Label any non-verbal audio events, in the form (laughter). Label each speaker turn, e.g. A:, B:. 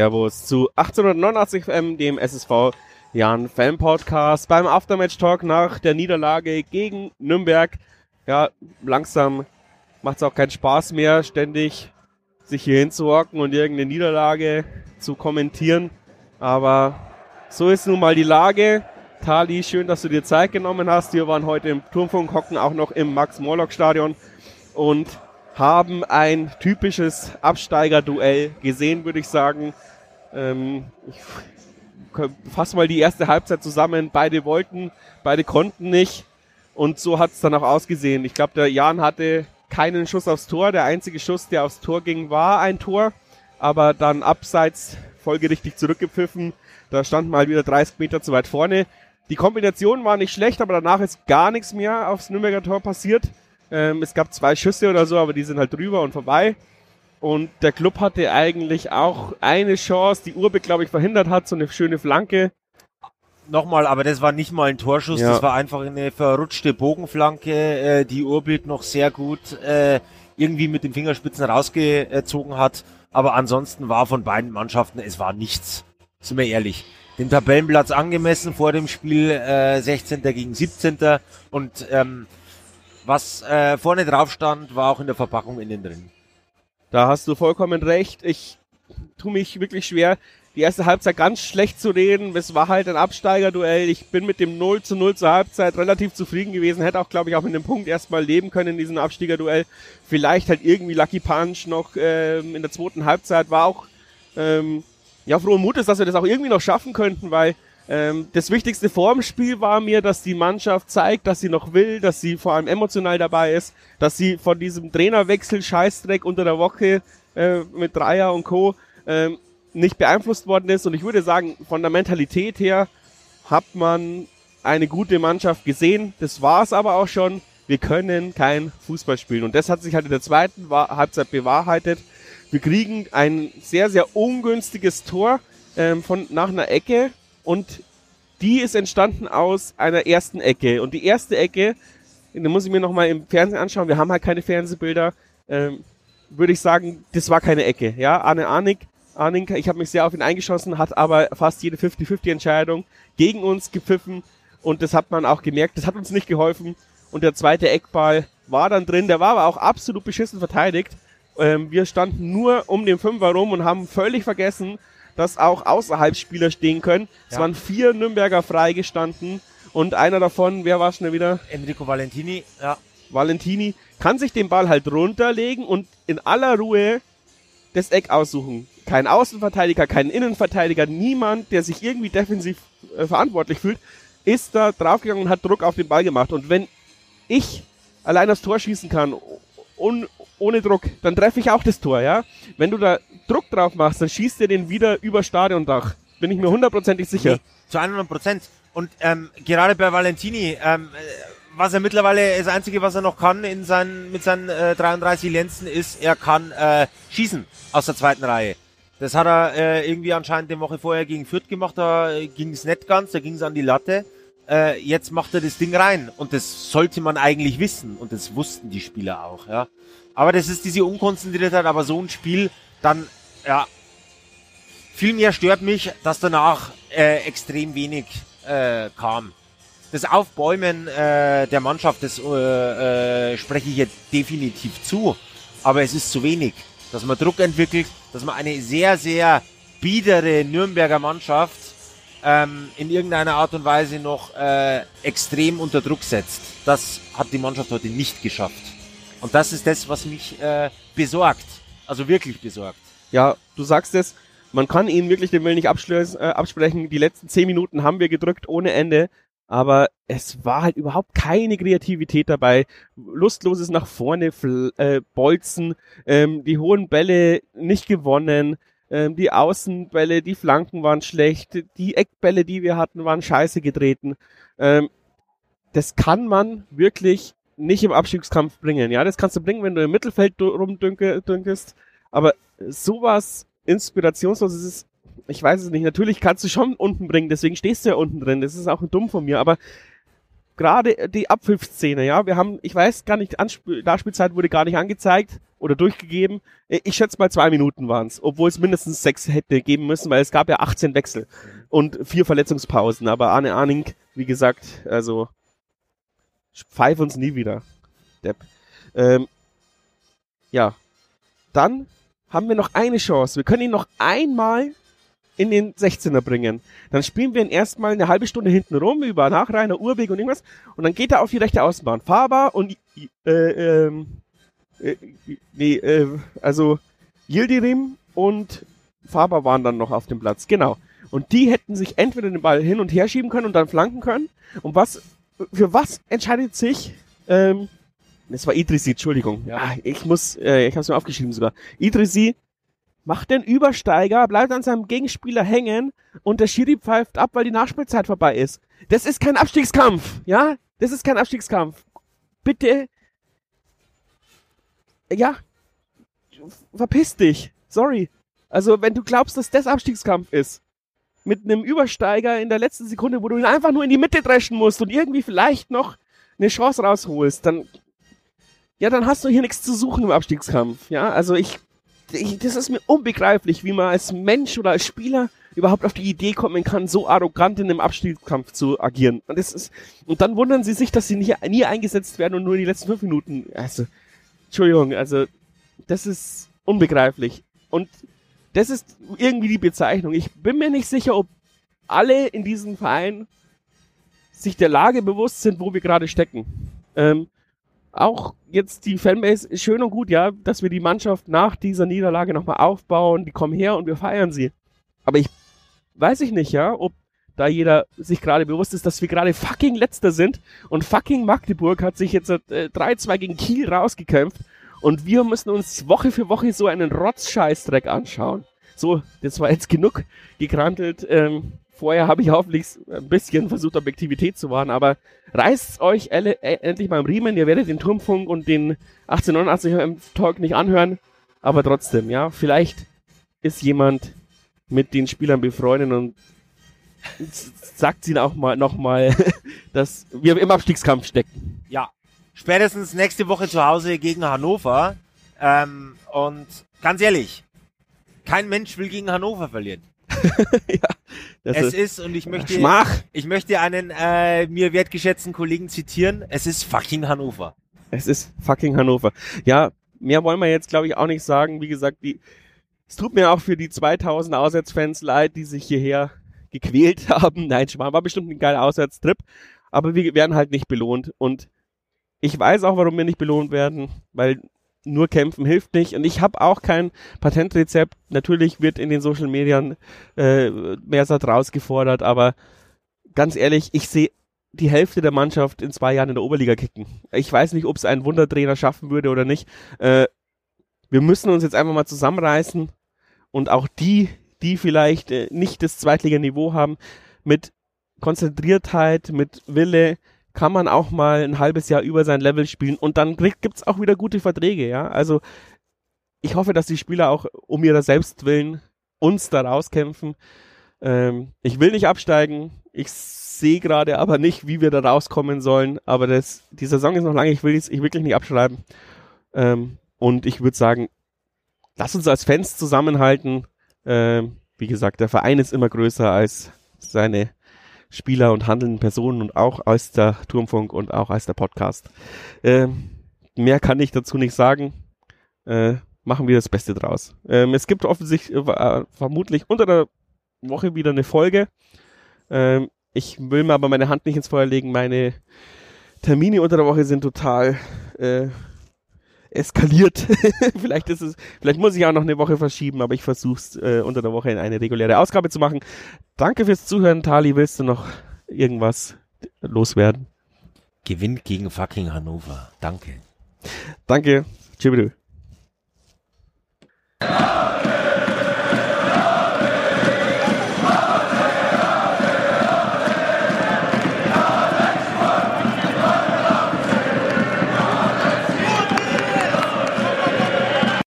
A: Servus zu 1889 FM, dem SSV Jan Fan Podcast beim Aftermatch Talk nach der Niederlage gegen Nürnberg. Ja, langsam macht es auch keinen Spaß mehr, ständig sich hier hinzuhocken und irgendeine Niederlage zu kommentieren. Aber so ist nun mal die Lage. Tali, schön, dass du dir Zeit genommen hast. Wir waren heute im Turmfunk, hocken auch noch im Max-Morlock-Stadion und haben ein typisches Absteiger-Duell gesehen, würde ich sagen. Ähm, ich fasse mal die erste Halbzeit zusammen. Beide wollten, beide konnten nicht. Und so hat es dann auch ausgesehen. Ich glaube, der Jan hatte keinen Schuss aufs Tor. Der einzige Schuss, der aufs Tor ging, war ein Tor. Aber dann abseits folgerichtig zurückgepfiffen. Da stand mal wieder 30 Meter zu weit vorne. Die Kombination war nicht schlecht, aber danach ist gar nichts mehr aufs Nürnberger Tor passiert. Ähm, es gab zwei Schüsse oder so, aber die sind halt drüber und vorbei. Und der Club hatte eigentlich auch eine Chance, die Urbe, glaube ich, verhindert hat, so eine schöne Flanke.
B: Nochmal, aber das war nicht mal ein Torschuss, ja. das war einfach eine verrutschte Bogenflanke, äh, die Urbild noch sehr gut äh, irgendwie mit den Fingerspitzen rausgezogen hat. Aber ansonsten war von beiden Mannschaften, es war nichts. Sind wir ehrlich. Den Tabellenplatz angemessen vor dem Spiel, äh, 16. gegen 17. Und ähm, was äh, vorne drauf stand, war auch in der Verpackung innen drin.
A: Da hast du vollkommen recht. Ich tue mich wirklich schwer, die erste Halbzeit ganz schlecht zu reden. Es war halt ein Absteigerduell. Ich bin mit dem 0 zu 0 zur Halbzeit relativ zufrieden gewesen. Hätte auch, glaube ich, auch mit dem Punkt erstmal leben können in diesem Absteigerduell. Vielleicht halt irgendwie Lucky Punch noch ähm, in der zweiten Halbzeit war auch ähm, ja frohen Mutes, dass wir das auch irgendwie noch schaffen könnten, weil ähm, das Wichtigste vor dem Spiel war mir, dass die Mannschaft zeigt, dass sie noch will, dass sie vor allem emotional dabei ist, dass sie von diesem Trainerwechsel Scheißdreck unter der Woche äh, mit Dreier und Co. Ähm, nicht beeinflusst worden ist. Und ich würde sagen, von der Mentalität her hat man eine gute Mannschaft gesehen. Das war es aber auch schon. Wir können kein Fußball spielen. Und das hat sich halt in der zweiten Halbzeit bewahrheitet. Wir kriegen ein sehr, sehr ungünstiges Tor ähm, von nach einer Ecke und die ist entstanden aus einer ersten Ecke. Und die erste Ecke, da muss ich mir nochmal im Fernsehen anschauen, wir haben halt keine Fernsehbilder, ähm, würde ich sagen, das war keine Ecke. Ja, Arne Arnig, Arning, ich habe mich sehr auf ihn eingeschossen, hat aber fast jede 50-50-Entscheidung gegen uns gepfiffen und das hat man auch gemerkt, das hat uns nicht geholfen. Und der zweite Eckball war dann drin, der war aber auch absolut beschissen verteidigt. Ähm, wir standen nur um den Fünfer rum und haben völlig vergessen, dass auch außerhalb Spieler stehen können. Es waren vier Nürnberger freigestanden und einer davon, wer war schnell wieder?
B: Enrico Valentini, ja.
A: Valentini kann sich den Ball halt runterlegen und in aller Ruhe das Eck aussuchen. Kein Außenverteidiger, kein Innenverteidiger, niemand, der sich irgendwie defensiv äh, verantwortlich fühlt, ist da draufgegangen und hat Druck auf den Ball gemacht. Und wenn ich allein das Tor schießen kann, un, ohne Druck, dann treffe ich auch das Tor, ja. Wenn du da Druck drauf machst, dann schießt er den wieder über Stadiondach. Bin ich mir hundertprozentig sicher. Nee,
B: zu 100 Prozent. Und ähm, gerade bei Valentini, ähm, was er mittlerweile, das Einzige, was er noch kann in seinen, mit seinen äh, 33 Lenzen, ist, er kann äh, schießen aus der zweiten Reihe. Das hat er äh, irgendwie anscheinend die Woche vorher gegen Fürth gemacht, da ging es nicht ganz, da ging es an die Latte. Äh, jetzt macht er das Ding rein und das sollte man eigentlich wissen und das wussten die Spieler auch, ja. Aber das ist diese Unkonzentriertheit, aber so ein Spiel dann, ja, viel mehr stört mich, dass danach äh, extrem wenig äh, kam. Das Aufbäumen äh, der Mannschaft, das äh, äh, spreche ich jetzt definitiv zu, aber es ist zu wenig. Dass man Druck entwickelt, dass man eine sehr, sehr biedere Nürnberger Mannschaft ähm, in irgendeiner Art und Weise noch äh, extrem unter Druck setzt. Das hat die Mannschaft heute nicht geschafft. Und das ist das, was mich äh, besorgt. Also wirklich besorgt.
A: Ja, du sagst es, man kann ihnen wirklich den Willen nicht äh, absprechen. Die letzten zehn Minuten haben wir gedrückt ohne Ende. Aber es war halt überhaupt keine Kreativität dabei. Lustloses nach vorne äh, bolzen, ähm, die hohen Bälle nicht gewonnen, ähm, die Außenbälle, die Flanken waren schlecht, die Eckbälle, die wir hatten, waren scheiße getreten. Ähm, das kann man wirklich nicht im Abstiegskampf bringen. Ja, das kannst du bringen, wenn du im Mittelfeld rumdünkest. Aber sowas Inspirationsloses ist, ich weiß es nicht. Natürlich kannst du schon unten bringen, deswegen stehst du ja unten drin. Das ist auch dumm von mir, aber gerade die Abpfiffszene, ja, wir haben, ich weiß gar nicht, Anspiel Nachspielzeit wurde gar nicht angezeigt oder durchgegeben. Ich schätze mal zwei Minuten waren es, obwohl es mindestens sechs hätte geben müssen, weil es gab ja 18 Wechsel und vier Verletzungspausen. Aber Arne Arning, wie gesagt, also pfeif uns nie wieder. Depp. Ähm, ja, dann haben wir noch eine Chance. Wir können ihn noch einmal in den 16er bringen. Dann spielen wir ihn erstmal eine halbe Stunde hinten rum über Nachreiner, Urweg und irgendwas. Und dann geht er auf die rechte Außenbahn. Faber und äh, ähm, äh, nee, äh, also Yildirim und Faber waren dann noch auf dem Platz. Genau. Und die hätten sich entweder den Ball hin und her schieben können und dann flanken können. Und was, für was entscheidet sich, ähm, das war Idrisi, Entschuldigung. Ja, ich muss, äh, ich habe es mir aufgeschrieben sogar. Idrisi macht den Übersteiger, bleibt an seinem Gegenspieler hängen und der Schiri pfeift ab, weil die Nachspielzeit vorbei ist. Das ist kein Abstiegskampf, ja? Das ist kein Abstiegskampf. Bitte, ja, verpiss dich. Sorry. Also, wenn du glaubst, dass das Abstiegskampf ist, mit einem Übersteiger in der letzten Sekunde, wo du ihn einfach nur in die Mitte dreschen musst und irgendwie vielleicht noch eine Chance rausholst, dann, ja, dann hast du hier nichts zu suchen im Abstiegskampf. Ja, also ich ich, das ist mir unbegreiflich, wie man als Mensch oder als Spieler überhaupt auf die Idee kommen kann, so arrogant in einem Abstiegskampf zu agieren. Und das ist, und dann wundern sie sich, dass sie nie, nie eingesetzt werden und nur in die letzten fünf Minuten, also, Entschuldigung, also, das ist unbegreiflich. Und das ist irgendwie die Bezeichnung. Ich bin mir nicht sicher, ob alle in diesem Verein sich der Lage bewusst sind, wo wir gerade stecken. Ähm, auch jetzt die Fanbase ist schön und gut, ja, dass wir die Mannschaft nach dieser Niederlage nochmal aufbauen, die kommen her und wir feiern sie. Aber ich weiß ich nicht, ja, ob da jeder sich gerade bewusst ist, dass wir gerade fucking Letzter sind und fucking Magdeburg hat sich jetzt äh, 3-2 gegen Kiel rausgekämpft und wir müssen uns Woche für Woche so einen Rotzscheißdreck anschauen. So, das war jetzt genug gekrantelt. Ähm, vorher habe ich (laughs) hoffentlich ein bisschen versucht, Objektivität zu wahren, aber reißt euch elle, äh, endlich mal im Riemen. Ihr werdet den Turmfunk und den 1889 im Talk nicht anhören, aber trotzdem, ja, vielleicht ist jemand mit den Spielern befreundet und sagt ihnen auch mal nochmal, (laughs) dass wir im Abstiegskampf stecken.
B: Ja, spätestens nächste Woche zu Hause gegen Hannover. Ähm, und ganz ehrlich, kein Mensch will gegen Hannover verlieren. (laughs) ja, es ist, und ich möchte,
A: Schmach.
B: ich möchte einen äh, mir wertgeschätzten Kollegen zitieren. Es ist fucking Hannover.
A: Es ist fucking Hannover. Ja, mehr wollen wir jetzt, glaube ich, auch nicht sagen. Wie gesagt, die, es tut mir auch für die 2000 Auswärtsfans leid, die sich hierher gequält (laughs) haben. Nein, Schmarrn war bestimmt ein geiler Auswärtstrip, aber wir werden halt nicht belohnt. Und ich weiß auch, warum wir nicht belohnt werden, weil nur kämpfen hilft nicht. Und ich habe auch kein Patentrezept. Natürlich wird in den Social Medien äh, Mersat rausgefordert, aber ganz ehrlich, ich sehe die Hälfte der Mannschaft in zwei Jahren in der Oberliga kicken. Ich weiß nicht, ob es ein Wundertrainer schaffen würde oder nicht. Äh, wir müssen uns jetzt einfach mal zusammenreißen und auch die, die vielleicht äh, nicht das Zweitliganiveau haben, mit Konzentriertheit, mit Wille, kann man auch mal ein halbes Jahr über sein Level spielen und dann gibt's auch wieder gute Verträge, ja. Also ich hoffe, dass die Spieler auch um ihrer selbst willen uns da rauskämpfen. Ähm, ich will nicht absteigen. Ich sehe gerade aber nicht, wie wir da rauskommen sollen. Aber das, die Saison ist noch lange. Ich will ich wirklich nicht abschreiben. Ähm, und ich würde sagen, lass uns als Fans zusammenhalten. Ähm, wie gesagt, der Verein ist immer größer als seine Spieler und handelnden Personen und auch als der Turmfunk und auch als der Podcast. Äh, mehr kann ich dazu nicht sagen. Äh, machen wir das Beste draus. Ähm, es gibt offensichtlich äh, vermutlich unter der Woche wieder eine Folge. Ähm, ich will mir aber meine Hand nicht ins Feuer legen. Meine Termine unter der Woche sind total äh, eskaliert. (laughs) vielleicht ist es, vielleicht muss ich auch noch eine Woche verschieben, aber ich versuche es äh, unter der Woche in eine reguläre Ausgabe zu machen. Danke fürs Zuhören, Tali. Willst du noch irgendwas loswerden?
B: Gewinnt gegen fucking Hannover. Danke.
A: Danke. Tschüss.